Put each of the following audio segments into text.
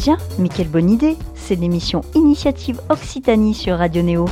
Tiens, mais quelle bonne idée C'est l'émission Initiative Occitanie sur Radio Néo.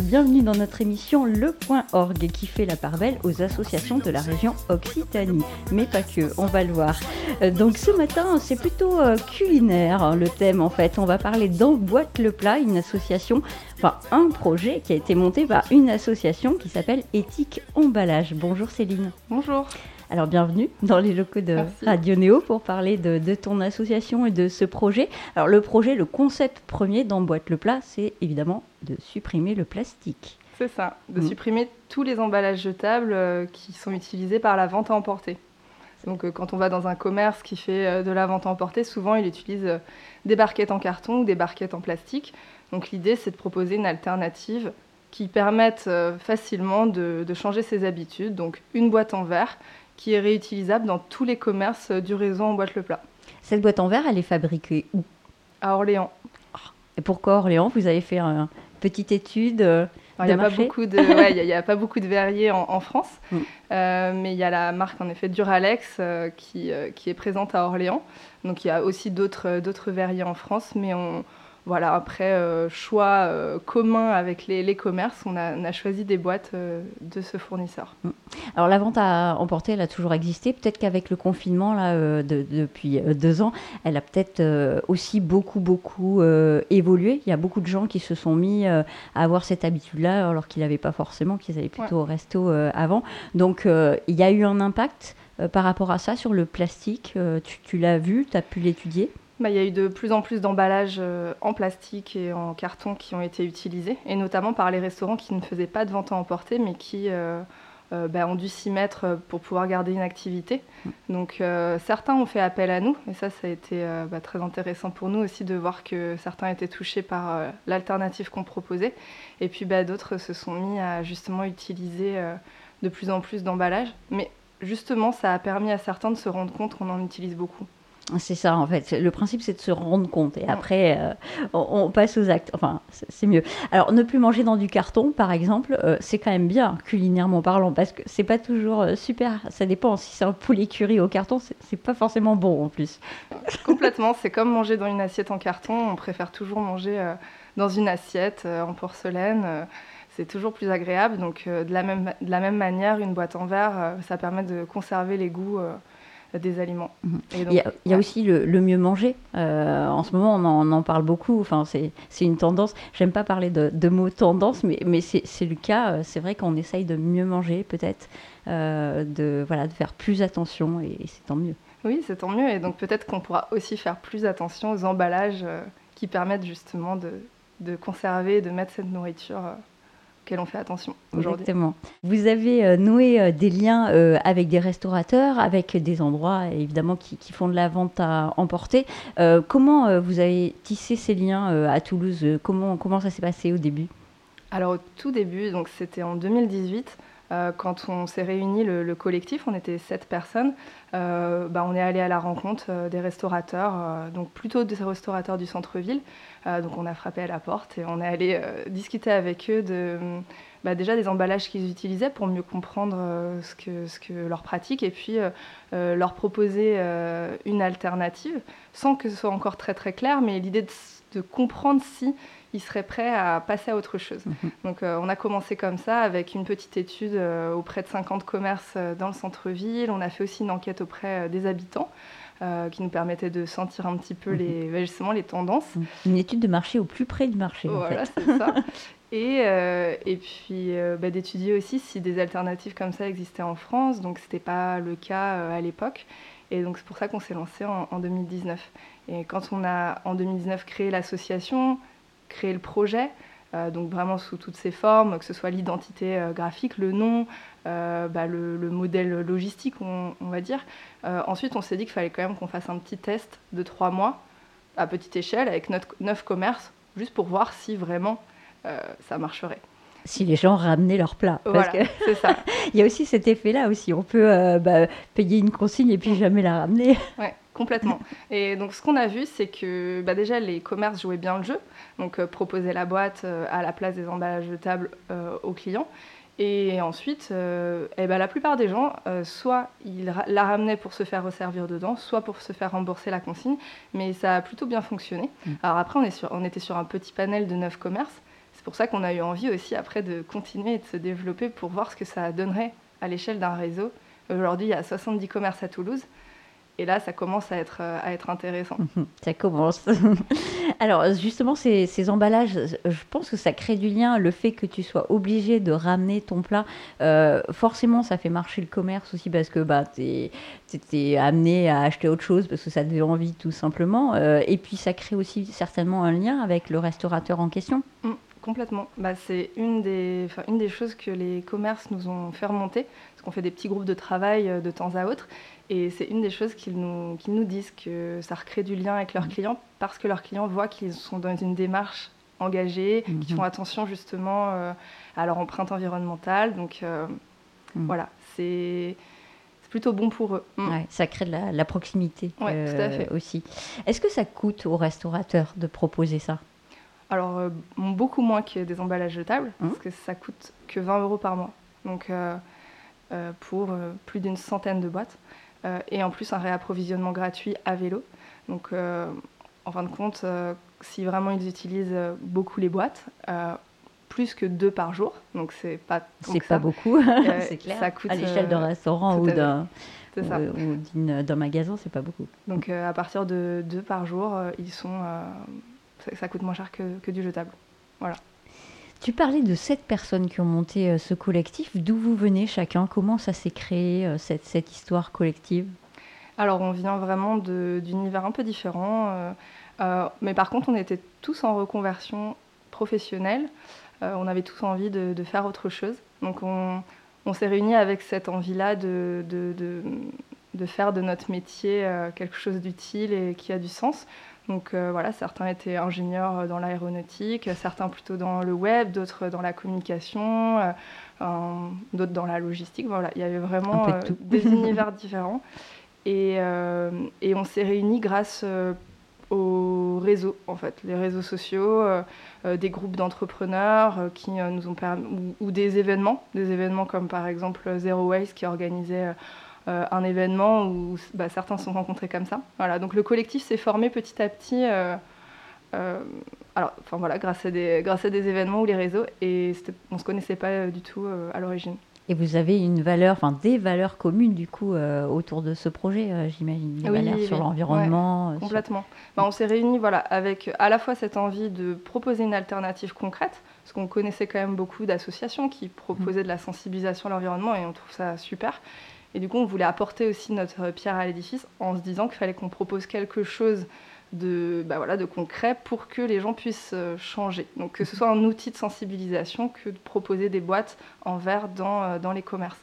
Bienvenue dans notre émission Le Point Orgue qui fait la part belle aux associations de la région Occitanie. Mais pas que, on va le voir. Euh, Donc ce matin, c'est plutôt euh, culinaire hein, le thème en fait. On va parler d'Emboîte le plat, une association, enfin un projet qui a été monté par une association qui s'appelle Éthique Emballage. Bonjour Céline. Bonjour. Alors bienvenue dans les locaux de Merci. Radio Néo pour parler de, de ton association et de ce projet. Alors le projet, le concept premier d'Emboîte le plat, c'est évidemment de supprimer le plastique. C'est ça, de Mhm. supprimer tous les emballages jetables euh, qui sont utilisés par la vente à emporter. Donc euh, quand on va dans un commerce qui fait euh, de la vente à emporter, souvent il utilise des barquettes en carton ou des barquettes en plastique. Donc l'idée c'est de proposer une alternative qui permette facilement de, de changer ses habitudes. Donc une boîte en verre qui est réutilisable dans tous les commerces du réseau en boîte le plat. Cette boîte en verre, elle est fabriquée où? À Orléans. Et pourquoi Orléans? Vous avez fait une petite étude euh, Il n'y a, de pas marché? beaucoup de, ouais, y a- y a pas beaucoup de verriers en, en France, Mm. Euh, mais il y a la marque en effet Duralex euh, qui, qui est présente à Orléans. Donc il y a aussi d'autres d'autres verriers en France, mais on, voilà, après euh, choix euh, commun avec les, les commerces, on a, on a choisi des boîtes euh, de ce fournisseur. Alors la vente à emporter, elle a toujours existé. Peut-être qu'avec le confinement là de- depuis deux ans, elle a peut-être aussi beaucoup beaucoup évolué. Il y a beaucoup de gens qui se sont mis à avoir cette habitude-là alors qu'ils n'avaient pas forcément, qu'ils allaient plutôt au resto avant. Donc il y a eu un impact par rapport à ça sur le plastique. Tu tu l'as vu, tu as pu l'étudier? Bah, il y a eu de plus en plus d'emballages euh, en plastique et en carton qui ont été utilisés, et notamment par les restaurants qui ne faisaient pas de vente à emporter, mais qui euh, euh, bah, ont dû s'y mettre pour pouvoir garder une activité. Donc euh, certains ont fait appel à nous, et ça, ça a été euh, bah, très intéressant pour nous aussi de voir que certains étaient touchés par l'alternative qu'on proposait, et puis d'autres se sont mis à justement utiliser de plus en plus d'emballages. Mais justement, ça a permis à certains de se rendre compte qu'on en utilise beaucoup. C'est ça en fait. Le principe c'est de se rendre compte et après euh, on, on passe aux actes. Enfin c'est mieux. Alors ne plus manger dans du carton par exemple, euh, c'est quand même bien culinairement parlant parce que c'est pas toujours euh, super. Ça dépend. Si c'est un poulet curry au carton, c'est pas forcément bon en plus. Complètement, c'est comme manger dans une assiette en carton. On préfère toujours manger dans une assiette en porcelaine. c'est toujours plus agréable. Donc, de, la même, de la même manière, une boîte en verre, ça permet de conserver les goûts des aliments. Mhm. Il y a, y aussi le, le mieux manger. Euh, en ce moment, on en, on en parle beaucoup. Enfin, c'est une tendance. J'aime pas parler de, de mots tendance, mais, mais c'est le cas. Euh, C'est vrai qu'on essaye de mieux manger, peut-être, euh, de voilà, de faire plus attention, et, et c'est tant mieux. Oui, c'est tant mieux. Et donc, peut-être qu'on pourra aussi faire plus attention aux emballages euh, qui permettent justement de, de conserver et de mettre cette nourriture on fait attention aujourd'hui. Exactement. Vous avez euh, noué euh, des liens euh, avec des restaurateurs, avec des endroits évidemment qui, qui font de la vente à emporter. Comment vous avez tissé ces liens à Toulouse? Comment, comment ça s'est passé au début? Alors au tout début, donc c'était en 2018, euh, quand on s'est réuni le, le collectif, on était sept personnes, euh, bah, on est allé à la rencontre euh, des restaurateurs, euh, donc plutôt des restaurateurs du centre-ville. Euh, donc on a frappé à la porte et on est allé euh, discuter avec eux de bah, déjà des emballages qu'ils utilisaient pour mieux comprendre euh, ce, que, leur pratique et puis euh, euh, leur proposer euh, une alternative sans que ce soit encore très très clair, mais l'idée de comprendre si ils seraient prêts à passer à autre chose. Mhm. Donc euh, on a commencé comme ça avec une petite étude euh, auprès de 50 commerces euh, dans le centre-ville. On a fait aussi une enquête auprès des habitants euh, qui nous permettait de sentir un petit peu Mhm. les, bah, justement les tendances. Une étude de marché au plus près du marché. en Voilà, fait. c'est ça. Et, euh, et puis euh, bah, d'étudier aussi si des alternatives comme ça existaient en France. Donc, ce n'était pas le cas à l'époque. Et donc, c'est pour ça qu'on s'est lancé en, en 2019. Et quand on a, en 2019, créé l'association, créé le projet, euh, donc vraiment sous toutes ses formes, que ce soit l'identité euh, graphique, le nom, euh, bah, le, le modèle logistique, on, on va dire. Ensuite, on s'est dit qu'il fallait quand même qu'on fasse un petit test de trois mois à petite échelle avec notre, neuf commerces, juste pour voir si vraiment ça marcherait. Si les gens ramenaient leur plat. Voilà, c'est ça. Il y a aussi cet effet-là aussi. On peut bah, payer une consigne et puis jamais la ramener. Ouais. Complètement. Et donc, ce qu'on a vu, c'est que bah, déjà, les commerces jouaient bien le jeu. Donc, euh, proposer la boîte euh, à la place des emballages de table euh, aux clients. Et ensuite, eh ben, la plupart des gens, soit ils la ramenaient pour se faire resservir dedans, soit pour se faire rembourser la consigne. Mais ça a plutôt bien fonctionné. Mm. Alors après, on, est sur, on était sur un petit panel de neuf commerces. C'est pour ça qu'on a eu envie aussi après de continuer et de se développer pour voir ce que ça donnerait à l'échelle d'un réseau. Aujourd'hui, il y a 70 commerces à Toulouse. Et là, ça commence à être, euh, à être intéressant. Ça commence. Alors, justement, ces, ces, emballages, je pense que ça crée du lien. Le fait que tu sois obligé de ramener ton plat, euh, forcément, ça fait marcher le commerce aussi parce que bah, tu es, amené à acheter autre chose parce que ça te fait envie, tout simplement. Euh, et puis, ça crée aussi certainement un lien avec le restaurateur en question. Mm, complètement. Bah, c'est une des, une des choses que les commerces nous ont fait remonter, parce qu'on fait des petits groupes de travail de temps à autre. Et c'est une des choses qu'ils nous, nous disent, que ça recrée du lien avec leurs mm. clients parce que leurs clients voient qu'ils sont dans une démarche engagée, qu'ils mm-hmm. font attention justement euh, à leur empreinte environnementale. Donc euh, mm. voilà, c'est plutôt bon pour eux. Mm. ça crée de la, proximité euh, aussi. Est-ce que ça coûte aux restaurateurs de proposer ça? Alors, beaucoup moins que des emballages jetables, parce que ça coûte que 20 euros par mois. Donc, pour plus d'une centaine de boîtes. Euh, et en plus un réapprovisionnement gratuit à vélo. Donc euh, en fin de compte, euh, si vraiment ils utilisent beaucoup les boîtes, plus que deux par jour, donc c'est pas c'est pas beaucoup, c'est clair. Ça coûte, à l'échelle d'un restaurant ou d'un d'un magasin, c'est pas beaucoup. Donc à partir de deux par jour, ils sont, ça, coûte moins cher que, que du jetable. Voilà. Tu parlais de sept personnes qui ont monté euh, ce collectif. D'où vous venez chacun? Comment ça s'est créé, euh, cette, histoire collective? Alors, on vient vraiment d'univers un peu différents. Euh, mais par contre, on était tous en reconversion professionnelle. on avait tous envie de, faire autre chose. Donc, on, s'est réunis avec cette envie-là de, faire de notre métier quelque chose d'utile et qui a du sens. Donc euh, voilà, certains étaient ingénieurs dans l'aéronautique, certains plutôt dans le web, d'autres dans la communication, euh, d'autres dans la logistique. Voilà, il y avait vraiment euh, des univers différents. Et, on s'est réunis grâce aux réseaux, en fait, les réseaux sociaux, des groupes d'entrepreneurs qui nous ont permis, ou, ou, des événements, des événements comme par exemple Zero Waste qui organisait euh, un événement où bah, certains se sont rencontrés comme ça. Voilà, donc le collectif s'est formé petit à petit. Euh, euh, alors, enfin voilà, grâce à des grâce à des événements ou les réseaux, et on se connaissait pas du tout à l'origine. Et vous avez une valeur, enfin des valeurs communes du coup autour de ce projet, j'imagine, des valeurs sur l'environnement. complètement. Bah, on s'est réunis voilà avec à la fois cette envie de proposer une alternative concrète, parce qu'on connaissait quand même beaucoup d'associations qui proposaient mmh. de la sensibilisation à l'environnement et on trouve ça super. Et du coup, on voulait apporter aussi notre pierre à l'édifice en se disant qu'il fallait qu'on propose quelque chose de, bah voilà, de concret pour que les gens puissent euh, changer. Donc que ce soit un outil de sensibilisation que de proposer des boîtes en verre dans, euh, dans les commerces.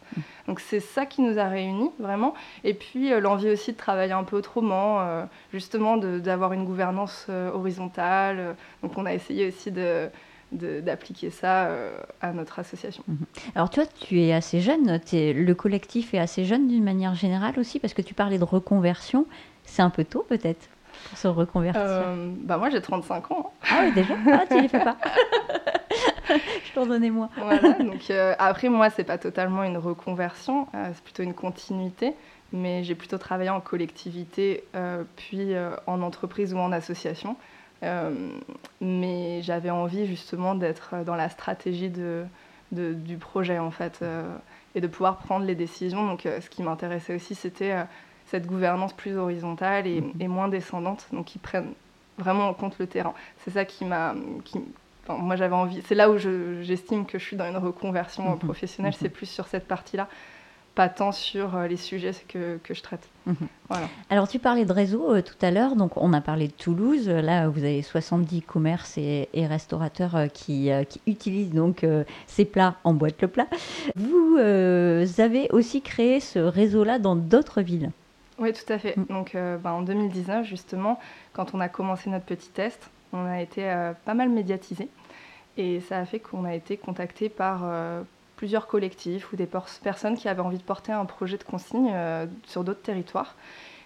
Donc c'est ça qui nous a réunis vraiment. Et puis euh, l'envie aussi de travailler un peu autrement, justement d'avoir une gouvernance horizontale. Donc on a essayé aussi de d'appliquer ça euh, à notre association. Mhm. Alors toi, tu es assez jeune, es, le collectif est assez jeune d'une manière générale aussi, parce que tu parlais de reconversion. C'est un peu tôt peut-être pour se reconvertir euh, bah Moi j'ai 35 ans. Hein. Ah oui déjà? Ah tu les fais pas Je t'en donnais moi. Voilà, donc euh, après moi c'est pas totalement une reconversion, c'est plutôt une continuité mais j'ai plutôt travaillé en collectivité, puis en entreprise ou en association. Euh, mais j'avais envie justement d'être dans la stratégie de, du projet en fait euh, et de pouvoir prendre les décisions. Donc euh, ce qui m'intéressait aussi c'était cette gouvernance plus horizontale et, mhm. moins descendante, donc qui prennent vraiment en compte le terrain. C'est ça qui m'a... moi j'avais envie, c'est là où j'estime que je suis dans une reconversion mhm. professionnelle, mhm. c'est plus sur cette partie-là pas tant sur euh, les sujets que, que je traite. Mhm. Voilà. Alors tu parlais de réseau euh, tout à l'heure, donc on a parlé de Toulouse, là vous avez 70 commerces et, restaurateurs euh, qui, qui, utilisent donc ces plats en boîte le plat. Vous avez aussi créé ce réseau-là dans d'autres villes Oui, tout à fait. Mm. Donc bah, en 2019, justement, quand on a commencé notre petit test, on a été pas mal médiatisé. Et ça a fait qu'on a été contacté par plusieurs collectifs ou des personnes qui avaient envie de porter un projet de consigne sur d'autres territoires.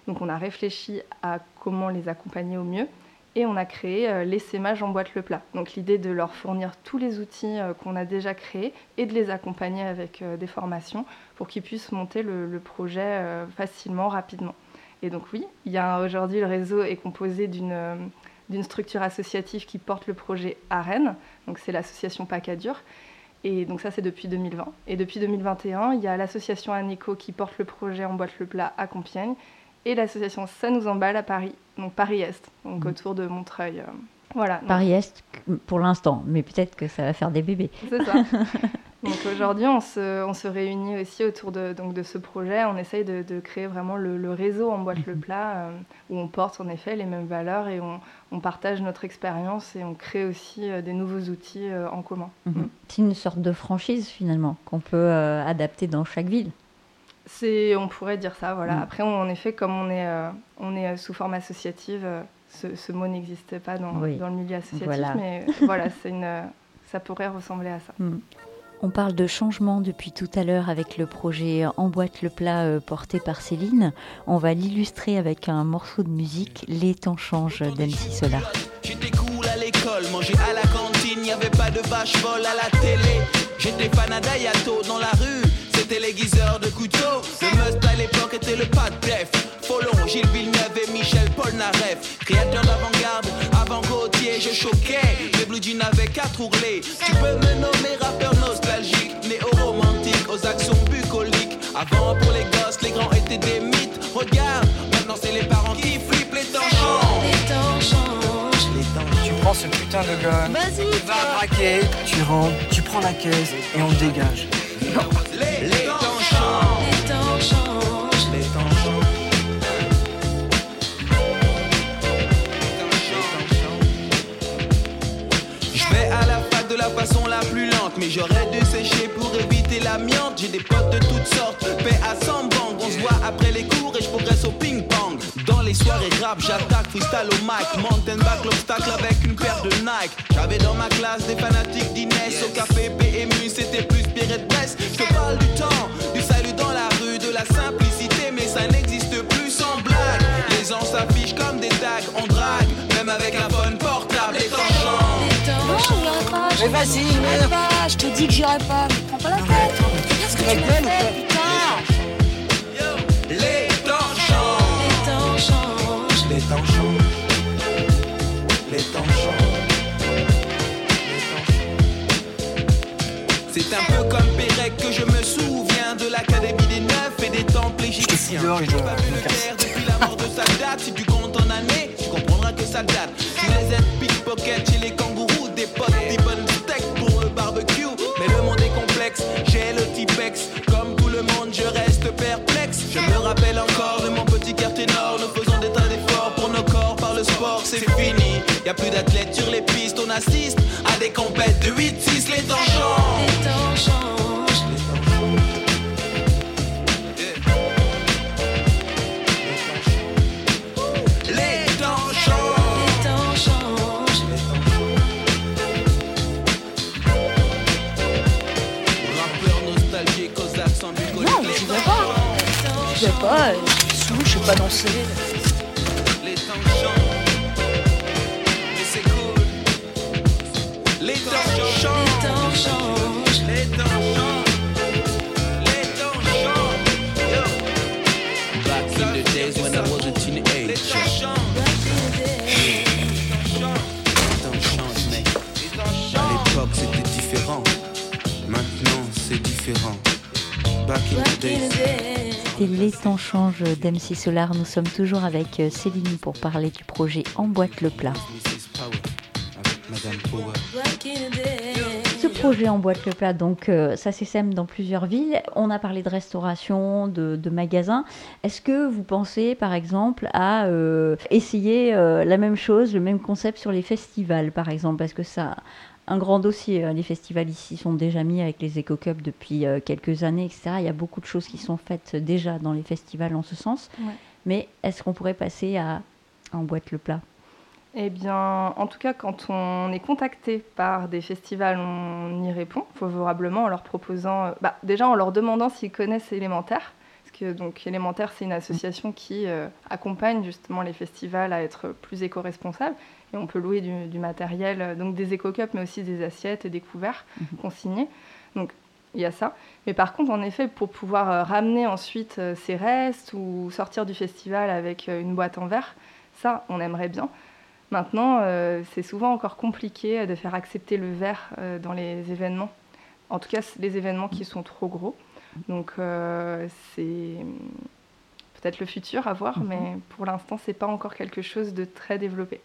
Donc on a réfléchi à comment les accompagner au mieux et on a créé euh, l'essaimage en boîte le plat. Donc l'idée de leur fournir tous les outils euh, qu'on a déjà créés et de les accompagner avec euh, des formations pour qu'ils puissent monter le, projet facilement, rapidement. Et donc oui, il y a aujourd'hui le réseau est composé d'une structure associative qui porte le projet à Rennes, donc c'est l'association Pacadur. Et donc ça c'est depuis 2020. Et depuis 2021, il y a l'association Anico qui porte le projet en boîte le plat à Compiègne et l'association Ça nous emballe à Paris, donc Paris-Est, donc mm. autour de Montreuil. Euh, voilà. Paris-Est pour l'instant, mais peut-être que ça va faire des bébés. C'est ça. donc aujourd'hui, on se, on se, réunit aussi autour de, donc de ce projet. On essaye de, de créer vraiment le, réseau en boîte le mm-hmm. plat, euh, où on porte en effet les mêmes valeurs et on, on partage notre expérience et on crée aussi euh, des nouveaux outils en commun. Mm-hmm. Mm. C'est une sorte de franchise finalement qu'on peut adapter dans chaque ville. C'est, on pourrait dire ça, voilà. Mm. Après, en effet, comme on est, euh, on est sous forme associative, euh, ce, mot n'existe pas dans, dans, le milieu associatif, mais voilà, c'est une, ça pourrait ressembler à ça. Mm. On parle de changement depuis tout à l'heure avec le projet Emboîte le plat euh, porté par Céline. On va l'illustrer avec un morceau de musique, Les temps changent d'MC Solar. J'étais cool à l'école, manger à la cantine, n'y avait pas de vache folle à la télé. J'étais fan à dans la rue c'était l'aiguiseur de couteau. Le must à l'époque était le pas de def. Folon, Gilles Villeneuve et Michel Polnareff. Créateur d'avant-garde, avant Gauthier, je choquais. Les blue jeans avaient quatre ourlets. Tu peux me nommer rappeur nostalgique, néo-romantique, aux actions bucoliques. Avant, pour les gosses, les grands étaient des mythes. Regarde, maintenant c'est les parents qui flippent, les temps Tu prends ce putain de gun, vas-y, va braquer, tu rentres, tu prends la caisse et on dégage. Potes de toutes sortes, paix à 100 bang. On se voit après les cours et je progresse au ping-pong. Dans les soirées rap, j'attaque freestyle au mic. Mountain back l'obstacle avec une paire de Nike. J'avais dans ma classe des fanatiques d'Inès. Au café PMU, c'était plus Pierre de Brest. Je te parle du temps, du salut dans la rue, de la simplicité, mais ça n'existe plus sans blague. Les gens s'affichent comme des tags, on drague, même avec un phone portable. Temps mais vas-y, je te dis que j'irai pas. Mais prends pas la tête. C'est un peu comme Pérec que je me souviens de l'académie des neufs et des temples égyptiens. Je suis pas vu le père depuis la mort de Sadat. Si tu comptes en années, tu comprendras que ça date. Tu les aides pickpocket chez les kangourous, C'est fini, y a plus d'athlètes sur les pistes. On assiste à des compètes de 8-6. Les temps changent d'MC Solar. Nous sommes toujours avec euh, Céline pour parler du projet Emboîte le plat. Ce projet Emboîte le plat, donc euh, ça s'essaime dans plusieurs villes. On a parlé de restauration, de, magasins. Est-ce que vous pensez par exemple à euh, essayer la même chose, le même concept sur les festivals par exemple? Parce que ça un grand dossier. Euh, les festivals ici sont déjà mis avec les Eco Cup depuis euh, quelques années, etc. Il y a beaucoup de choses qui sont faites déjà dans les festivals en ce sens. Mais est-ce qu'on pourrait passer à, en boîte le plat? Eh bien, en tout cas, quand on est contacté par des festivals, on y répond favorablement en leur proposant, euh, bah, déjà en leur demandant s'ils connaissent Élémentaire. Donc, Élémentaire, c'est une association qui euh, accompagne justement les festivals à être plus éco-responsables. Et on peut louer du, matériel, euh, donc des éco-cups, mais aussi des assiettes et des couverts mhm. consignés. Donc, il y a ça. Mais par contre, en effet, pour pouvoir ramener ensuite ces restes ou sortir du festival avec une boîte en verre, ça, on aimerait bien. Maintenant, euh, c'est souvent encore compliqué de faire accepter le verre euh, dans les événements. En tout cas, les événements qui sont trop gros. Donc, euh, c'est peut-être le futur à voir, mhm. mais pour l'instant, c'est pas encore quelque chose de très développé.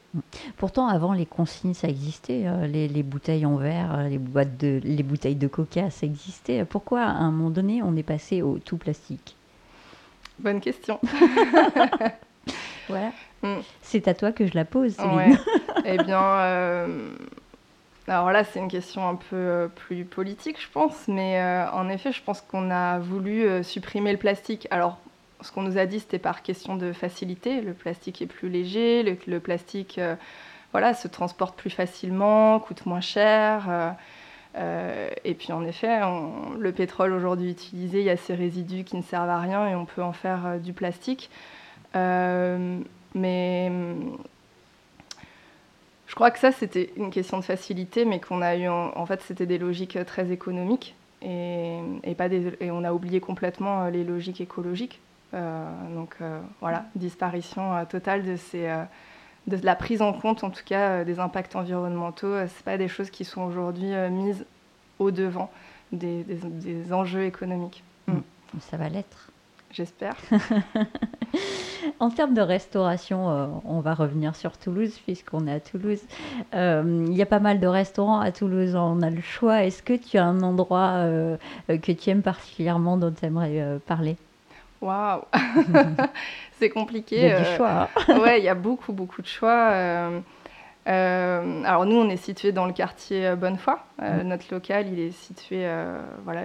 Pourtant, avant, les consignes, ça existait. Les, bouteilles en verre, les, boîtes de, les bouteilles de coca, ça existait. Pourquoi, à un moment donné, on est passé au tout plastique? Bonne question. voilà. Mm. C'est à toi que je la pose, Céline. eh bien, euh, alors là, c'est une question un peu euh, plus politique, je pense, mais euh, en effet, je pense qu'on a voulu supprimer le plastique. Alors, ce qu'on nous a dit, c'était par question de facilité. Le plastique est plus léger, le, plastique voilà, se transporte plus facilement, coûte moins cher. et puis en effet, le pétrole aujourd'hui utilisé, il y a ces résidus qui ne servent à rien et on peut en faire du plastique. Mais je crois que ça, c'était une question de facilité, mais qu'on a eu, en, fait, c'était des logiques très économiques et, pas des, et on a oublié complètement euh, les logiques écologiques. Euh, donc euh, voilà, disparition totale de, ces, de la prise en compte, en tout cas, des impacts environnementaux. Ce pas des choses qui sont aujourd'hui mises au devant des, des, enjeux économiques. Mm. Ça va l'être. J'espère. en termes de restauration, euh, on va revenir sur Toulouse puisqu'on est à Toulouse. Euh, il y a pas mal de restaurants à Toulouse, on a le choix. Est-ce que tu as un endroit euh, que tu aimes particulièrement dont tu aimerais parler? Waouh C'est compliqué. Il y a du choix. Hein. ouais, il y a beaucoup, beaucoup de choix. alors nous, on est situé dans le quartier Bonnefoy. Mm. Notre local, il est situé voilà,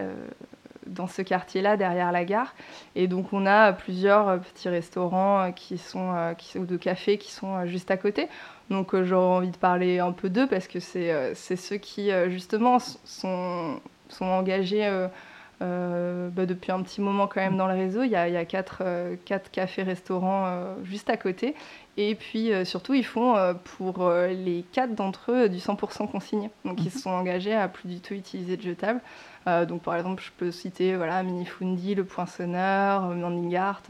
dans ce quartier-là, derrière la gare. Et donc, on a plusieurs euh, petits restaurants euh, qui sont, euh, qui, ou de cafés qui sont juste à côté. Donc, j'aurais envie de parler un peu d'eux parce que c'est ceux qui, justement, sont, sont engagés bah, depuis un petit moment quand même dans le réseau. Il y a, il y a quatre, quatre cafés-restaurants juste à côté. Et puis surtout, ils font pour les quatre d'entre eux du 100% consigné. Donc ils se sont engagés à plus du tout utiliser de jetables. Euh, donc par exemple, je peux citer voilà, Minifundi, Le Poinçonneur, Mandingart.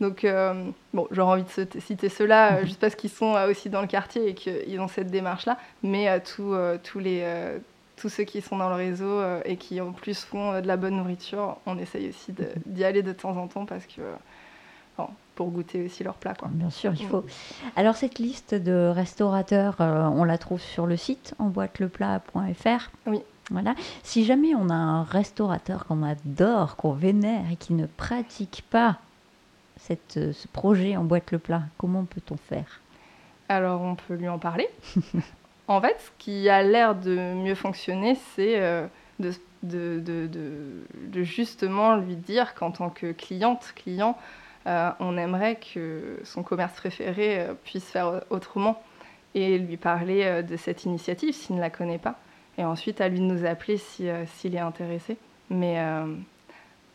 Donc euh, bon, j'aurais envie de citer ceux-là euh, juste parce qu'ils sont aussi dans le quartier et qu'ils ont cette démarche-là. Mais tous, tous, les, tous ceux qui sont dans le réseau et qui en plus font de la bonne nourriture, on essaye aussi d'y aller de temps en temps parce que pour goûter aussi leur plat. Quoi. Bien sûr, il faut. Alors cette liste de restaurateurs, on la trouve sur le site en boîteleplat.fr. Oui. Voilà. Si jamais on a un restaurateur qu'on adore, qu'on vénère et qui ne pratique pas cette, euh, ce projet en boîte le plat, comment peut-on faire? Alors on peut lui en parler. en fait, ce qui a l'air de mieux fonctionner, c'est euh, de, de, de, justement lui dire qu'en tant que cliente, client, euh, on aimerait que son commerce préféré puisse faire autrement et lui parler de cette initiative s'il ne la connaît pas et ensuite à lui de nous appeler euh, s'il est intéressé. Mais euh,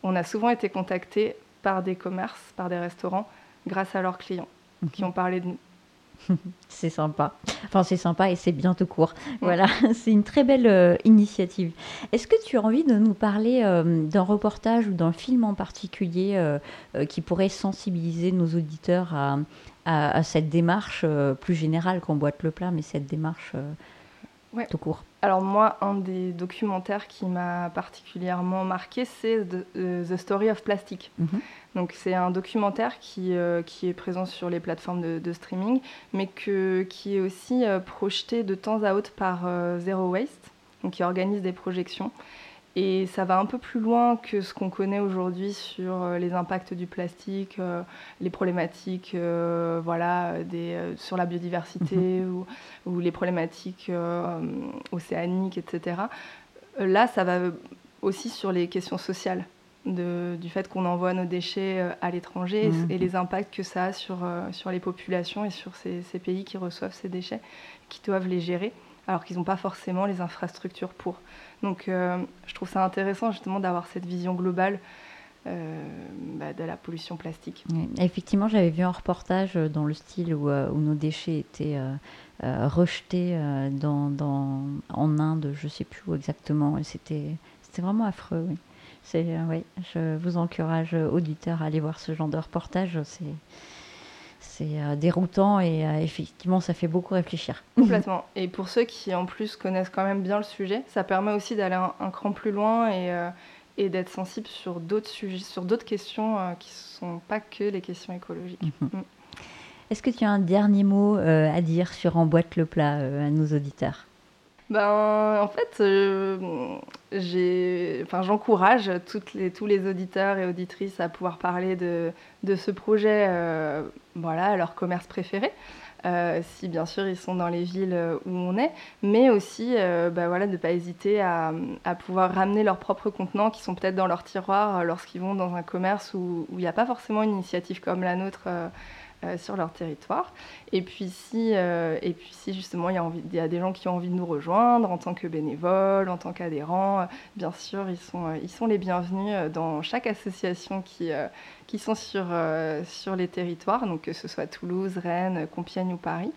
on a souvent été contactés par des commerces, par des restaurants, grâce à leurs clients qui ont parlé de nous. c'est sympa. Enfin, c'est sympa et c'est bien tout court. Voilà, c'est une très belle euh, initiative. Est-ce que tu as envie de nous parler d'un reportage ou d'un film en particulier qui pourrait sensibiliser nos auditeurs à, à cette démarche plus générale qu'on boite le plat, mais cette démarche tout court alors moi, un des documentaires qui m'a particulièrement marqué, c'est The, Story of Plastic. Mhm. Donc c'est un documentaire qui, euh, qui est présent sur les plateformes de, streaming, mais que, qui est aussi euh, projeté de temps à autre par euh, Zero Waste, donc qui organise des projections. Et ça va un peu plus loin que ce qu'on connaît aujourd'hui sur euh, les impacts du plastique, euh, les problématiques euh, voilà, des, sur la biodiversité mhm. ou, les problématiques océaniques, etc. Là, ça va aussi sur les questions sociales. du fait qu'on envoie nos déchets à l'étranger Mhm. et, les impacts que ça a sur, sur les populations et sur ces, ces pays qui reçoivent ces déchets, qui doivent les gérer, alors qu'ils n'ont pas forcément les infrastructures pour. Donc euh, je trouve ça intéressant justement d'avoir cette vision globale euh, bah, de la pollution plastique. Effectivement, j'avais vu un reportage euh, dans le style où, nos déchets étaient rejetés dans, en Inde, je ne sais plus où exactement. et C'était vraiment affreux. Oui. Oui, je vous encourage, auditeurs, à aller voir ce genre de reportage. C'est c'est, euh, déroutant et euh, effectivement, ça fait beaucoup réfléchir. Complètement. Et pour ceux qui en plus connaissent quand même bien le sujet, ça permet aussi d'aller un, un cran plus loin et, euh, et d'être sensible sur d'autres sujets, sur d'autres questions euh, qui ne sont pas que les questions écologiques. Mhm. Est-ce que tu as un dernier mot euh, à dire sur Emboîte le plat à nos auditeurs? Ben, en fait, euh, j'encourage tous les auditeurs et auditrices à pouvoir parler de, ce projet euh, leur commerce préféré. euh, si bien sûr ils sont dans les villes euh, où on est, mais aussi bah, voilà, de ne pas hésiter à, à pouvoir ramener leurs propres contenants qui sont peut-être dans leur tiroir lorsqu'ils vont dans un commerce où il n'y a pas forcément une initiative comme la nôtre sur leur territoire. Et puis si, euh, et puis si justement il y, a des gens qui ont envie de nous rejoindre en tant que bénévoles, en tant qu'adhérents, euh, bien sûr ils sont, euh, ils sont les bienvenus euh, dans chaque association qui, euh, qui sont sur, euh, sur les territoires, donc que ce soit Toulouse, Rennes, Compiègne ou Paris.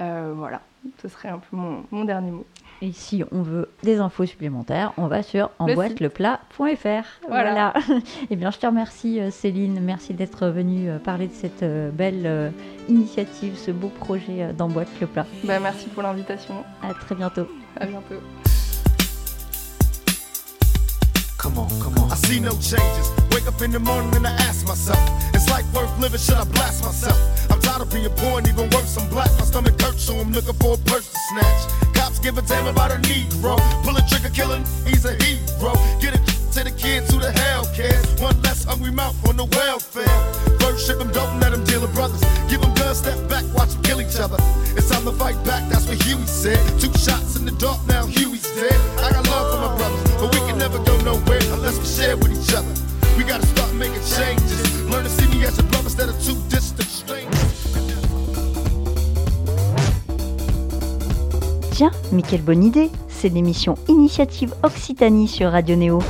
Euh, voilà, ce serait un peu mon dernier mot. Et si on veut des infos supplémentaires, on va sur Le emboîteleplat.fr. Voilà. Eh bien, je te remercie, euh, Céline. Merci d'être venue euh, parler de cette euh, belle initiative, ce beau projet d'Emboîte le plat. Bah, merci pour l'invitation, À très bientôt. à bientôt. Come on, come on. I see no changes. Wake up in the morning and I ask myself, is life worth living? Should I blast myself? I'm tired of being poor and even worse, I'm black. My stomach hurts, so I'm looking for a purse to snatch. Cops give a damn about a Negro. Pull a trigger, kill killing, he's a hero. Get it to the kids who the hell cares. One less hungry mouth on the welfare. First ship them, don't let deal with brothers. Give guns, step back, watch them kill each other. Quelle bonne idée C'est l'émission Initiative Occitanie sur Radio Néo.